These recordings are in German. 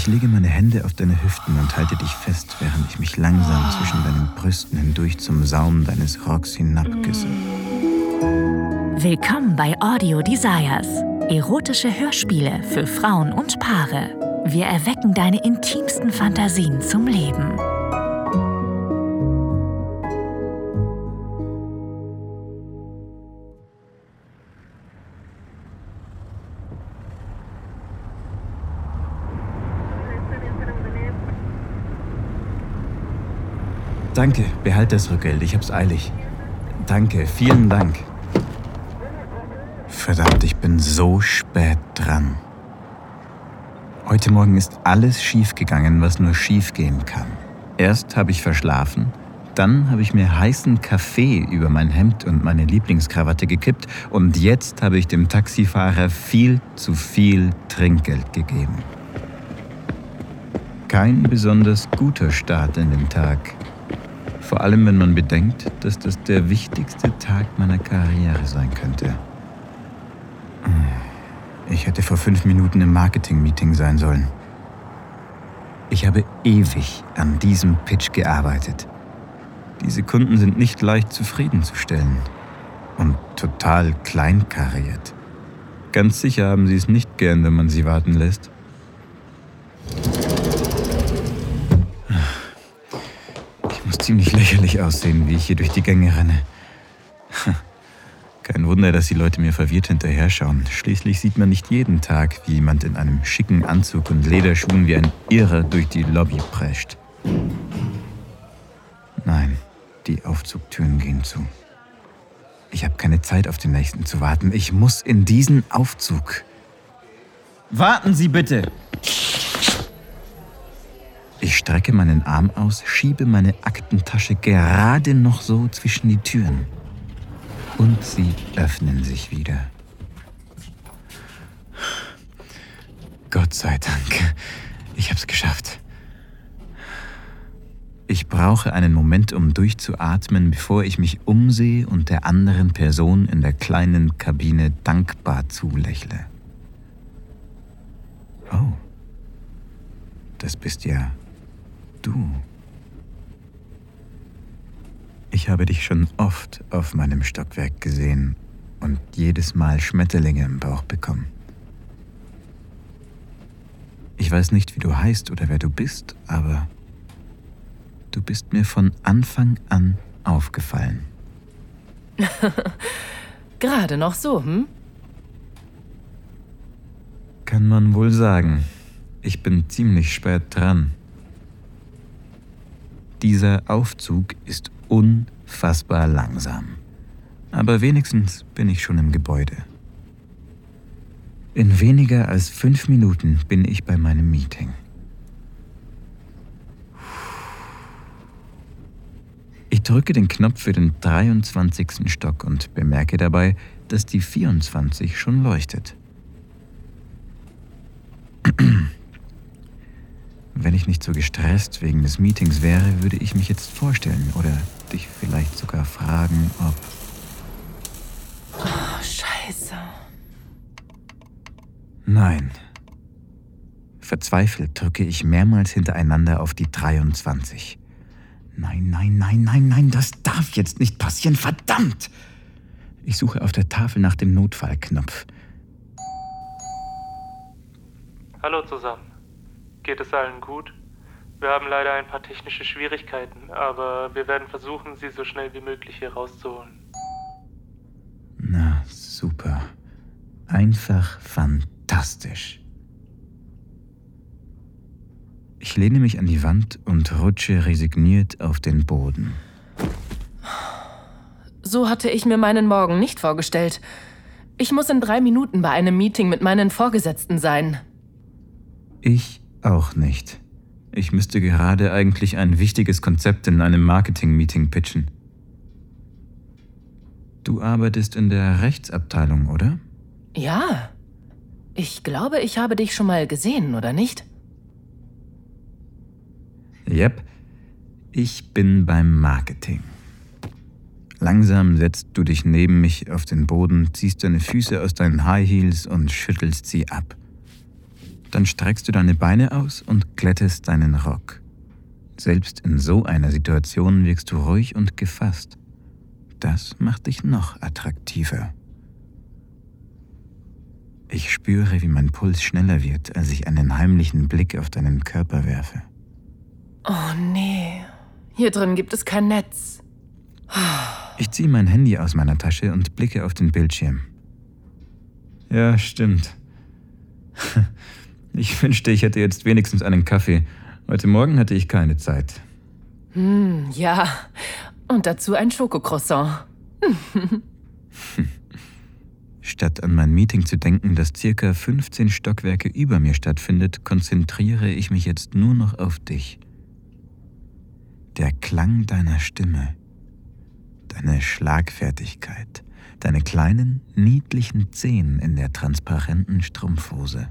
Ich lege meine Hände auf deine Hüften und halte dich fest, während ich mich langsam zwischen deinen Brüsten hindurch zum Saum deines Rocks hinabküsse. Willkommen bei Audio Desires. Erotische Hörspiele für Frauen und Paare. Wir erwecken deine intimsten Fantasien zum Leben. Danke, behalt das Rückgeld, ich hab's eilig. Danke, vielen Dank. Verdammt, ich bin so spät dran. Heute Morgen ist alles schiefgegangen, was nur schiefgehen kann. Erst habe ich verschlafen, dann habe ich mir heißen Kaffee über mein Hemd und meine Lieblingskrawatte gekippt und jetzt habe ich dem Taxifahrer viel zu viel Trinkgeld gegeben. Kein besonders guter Start in den Tag. Vor allem, wenn man bedenkt, dass das der wichtigste Tag meiner Karriere sein könnte. Ich hätte vor fünf Minuten im Marketing-Meeting sein sollen. Ich habe ewig an diesem Pitch gearbeitet. Diese Kunden sind nicht leicht zufriedenzustellen und total kleinkariert. Ganz sicher haben sie es nicht gern, wenn man sie warten lässt. Ziemlich lächerlich aussehen, wie ich hier durch die Gänge renne. Kein Wunder, dass die Leute mir verwirrt hinterher schauen. Schließlich sieht man nicht jeden Tag, wie jemand in einem schicken Anzug und Lederschuhen wie ein Irrer durch die Lobby prescht. Nein, die Aufzugtüren gehen zu. Ich habe keine Zeit, auf den nächsten zu warten. Ich muss in diesen Aufzug. Warten Sie bitte! Ich strecke meinen Arm aus, schiebe meine Aktentasche gerade noch so zwischen die Türen. Und sie öffnen sich wieder. Gott sei Dank, ich hab's geschafft. Ich brauche einen Moment, um durchzuatmen, bevor ich mich umsehe und der anderen Person in der kleinen Kabine dankbar zulächle. Oh, das bist ja du. Ich habe dich schon oft auf meinem Stockwerk gesehen und jedes Mal Schmetterlinge im Bauch bekommen. Ich weiß nicht, wie du heißt oder wer du bist, aber du bist mir von Anfang an aufgefallen. Gerade noch so, hm? Kann man wohl sagen. Ich bin ziemlich spät dran. Dieser Aufzug ist unfassbar langsam. Aber wenigstens bin ich schon im Gebäude. In weniger als fünf Minuten bin ich bei meinem Meeting. Ich drücke den Knopf für den 23. Stock und bemerke dabei, dass die 24 schon leuchtet. Wenn ich nicht so gestresst wegen des Meetings wäre, würde ich mich jetzt vorstellen oder dich vielleicht sogar fragen, ob... Oh, scheiße. Nein. Verzweifelt drücke ich mehrmals hintereinander auf die 23. Nein, nein, nein, nein, nein, das darf jetzt nicht passieren, verdammt! Ich suche auf der Tafel nach dem Notfallknopf. Hallo zusammen. Geht es allen gut? Wir haben leider ein paar technische Schwierigkeiten, aber wir werden versuchen, sie so schnell wie möglich hier rauszuholen. Na, super. Einfach fantastisch. Ich lehne mich an die Wand und rutsche resigniert auf den Boden. So hatte ich mir meinen Morgen nicht vorgestellt. Ich muss in drei Minuten bei einem Meeting mit meinen Vorgesetzten sein. Ich auch nicht. Ich müsste gerade eigentlich ein wichtiges Konzept in einem Marketing-Meeting pitchen. Du arbeitest in der Rechtsabteilung, oder? Ja. Ich glaube, ich habe dich schon mal gesehen, oder nicht? Yep. Ich bin beim Marketing. Langsam setzt du dich neben mich auf den Boden, ziehst deine Füße aus deinen High Heels und schüttelst sie ab. Dann streckst du deine Beine aus und glättest deinen Rock. Selbst in so einer Situation wirkst du ruhig und gefasst. Das macht dich noch attraktiver. Ich spüre, wie mein Puls schneller wird, als ich einen heimlichen Blick auf deinen Körper werfe. Oh nee, hier drin gibt es kein Netz. Ich ziehe mein Handy aus meiner Tasche und blicke auf den Bildschirm. Ja, stimmt. Ich wünschte, ich hätte jetzt wenigstens einen Kaffee. Heute Morgen hatte ich keine Zeit. Hm, ja. Und dazu ein Schokocroissant. Statt an mein Meeting zu denken, das circa 15 Stockwerke über mir stattfindet, konzentriere ich mich jetzt nur noch auf dich. Der Klang deiner Stimme, deine Schlagfertigkeit, deine kleinen, niedlichen Zehen in der transparenten Strumpfhose.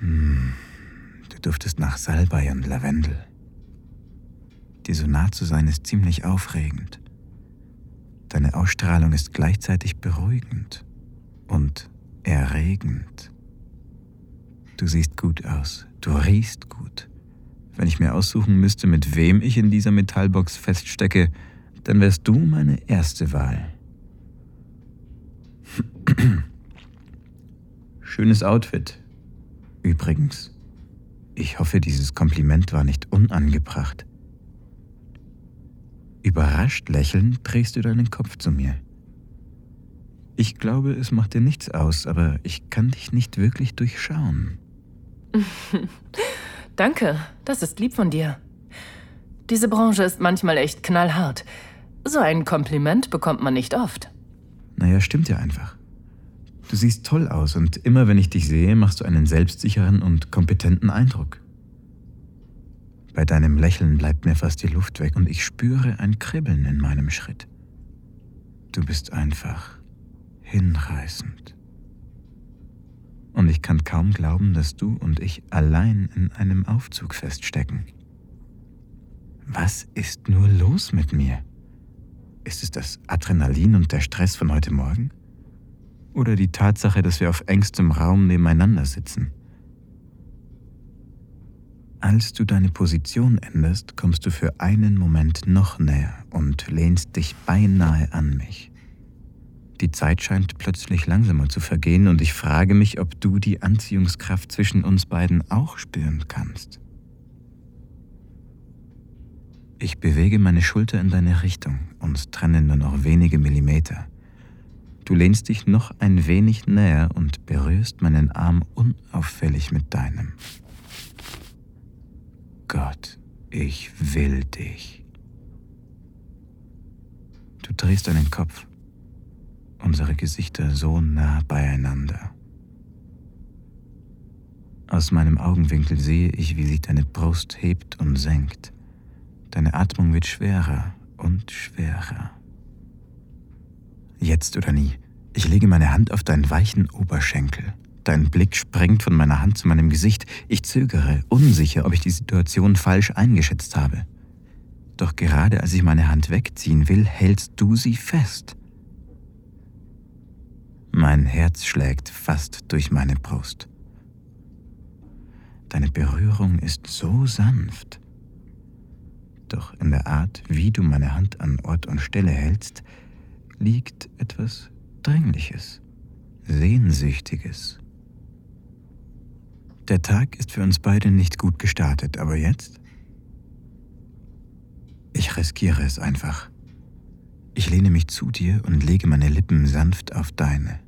Hm, du duftest nach Salbei und Lavendel. Dir so nah zu sein ist ziemlich aufregend. Deine Ausstrahlung ist gleichzeitig beruhigend und erregend. Du siehst gut aus, du riechst gut. Wenn ich mir aussuchen müsste, mit wem ich in dieser Metallbox feststecke, dann wärst du meine erste Wahl. Schönes Outfit. Übrigens, ich hoffe, dieses Kompliment war nicht unangebracht. Überrascht lächelnd drehst du deinen Kopf zu mir. Ich glaube, es macht dir nichts aus, aber ich kann dich nicht wirklich durchschauen. Danke, das ist lieb von dir. Diese Branche ist manchmal echt knallhart. So ein Kompliment bekommt man nicht oft. Naja, stimmt ja einfach. Du siehst toll aus und immer wenn ich dich sehe, machst du einen selbstsicheren und kompetenten Eindruck. Bei deinem Lächeln bleibt mir fast die Luft weg und ich spüre ein Kribbeln in meinem Schritt. Du bist einfach hinreißend. Und ich kann kaum glauben, dass du und ich allein in einem Aufzug feststecken. Was ist nur los mit mir? Ist es das Adrenalin und der Stress von heute Morgen? Oder die Tatsache, dass wir auf engstem Raum nebeneinander sitzen? Als du deine Position änderst, kommst du für einen Moment noch näher und lehnst dich beinahe an mich. Die Zeit scheint plötzlich langsamer zu vergehen und ich frage mich, ob du die Anziehungskraft zwischen uns beiden auch spüren kannst. Ich bewege meine Schulter in deine Richtung, uns trennen nur noch wenige Millimeter. Du lehnst dich noch ein wenig näher und berührst meinen Arm unauffällig mit deinem. Gott, ich will dich. Du drehst deinen Kopf, unsere Gesichter so nah beieinander. Aus meinem Augenwinkel sehe ich, wie sich deine Brust hebt und senkt. Deine Atmung wird schwerer und schwerer. Jetzt oder nie. Ich lege meine Hand auf deinen weichen Oberschenkel. Dein Blick sprengt von meiner Hand zu meinem Gesicht. Ich zögere, unsicher, ob ich die Situation falsch eingeschätzt habe. Doch gerade als ich meine Hand wegziehen will, hältst du sie fest. Mein Herz schlägt fast durch meine Brust. Deine Berührung ist so sanft. Doch in der Art, wie du meine Hand an Ort und Stelle hältst, liegt etwas Dringliches, Sehnsüchtiges. Der Tag ist für uns beide nicht gut gestartet, aber jetzt? Ich riskiere es einfach. Ich lehne mich zu dir und lege meine Lippen sanft auf deine.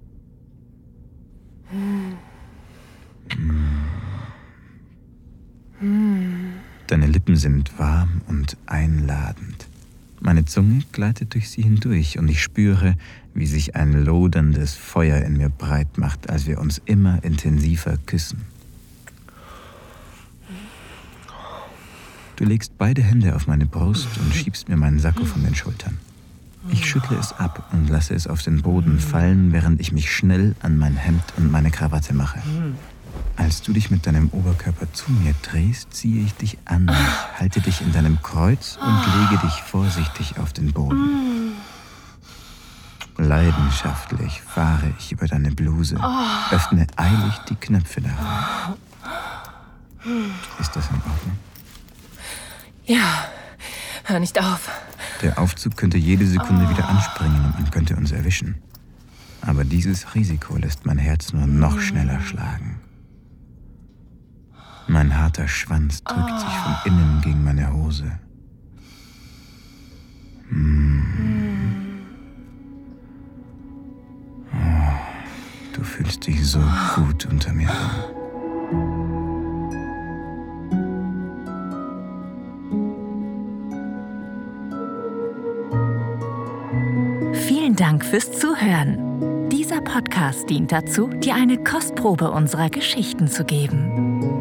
Deine Lippen sind warm und einladend. Meine Zunge gleitet durch sie hindurch und ich spüre, wie sich ein loderndes Feuer in mir breit macht, als wir uns immer intensiver küssen. Du legst beide Hände auf meine Brust und schiebst mir meinen Sakko von den Schultern. Ich schüttle es ab und lasse es auf den Boden fallen, während ich mich schnell an mein Hemd und meine Krawatte mache. Als du dich mit deinem Oberkörper zu mir drehst, ziehe ich dich an, halte dich in deinem Kreuz und lege dich vorsichtig auf den Boden. Leidenschaftlich fahre ich über deine Bluse, öffne eilig die Knöpfe darauf. Ist das in Ordnung? Ja, hör nicht auf. Der Aufzug könnte jede Sekunde wieder anspringen und man könnte uns erwischen. Aber dieses Risiko lässt mein Herz nur noch schneller schlagen. Mein harter Schwanz drückt sich von innen gegen meine Hose. Oh, du fühlst dich so gut unter mir an. Vielen Dank fürs Zuhören. Dieser Podcast dient dazu, dir eine Kostprobe unserer Geschichten zu geben.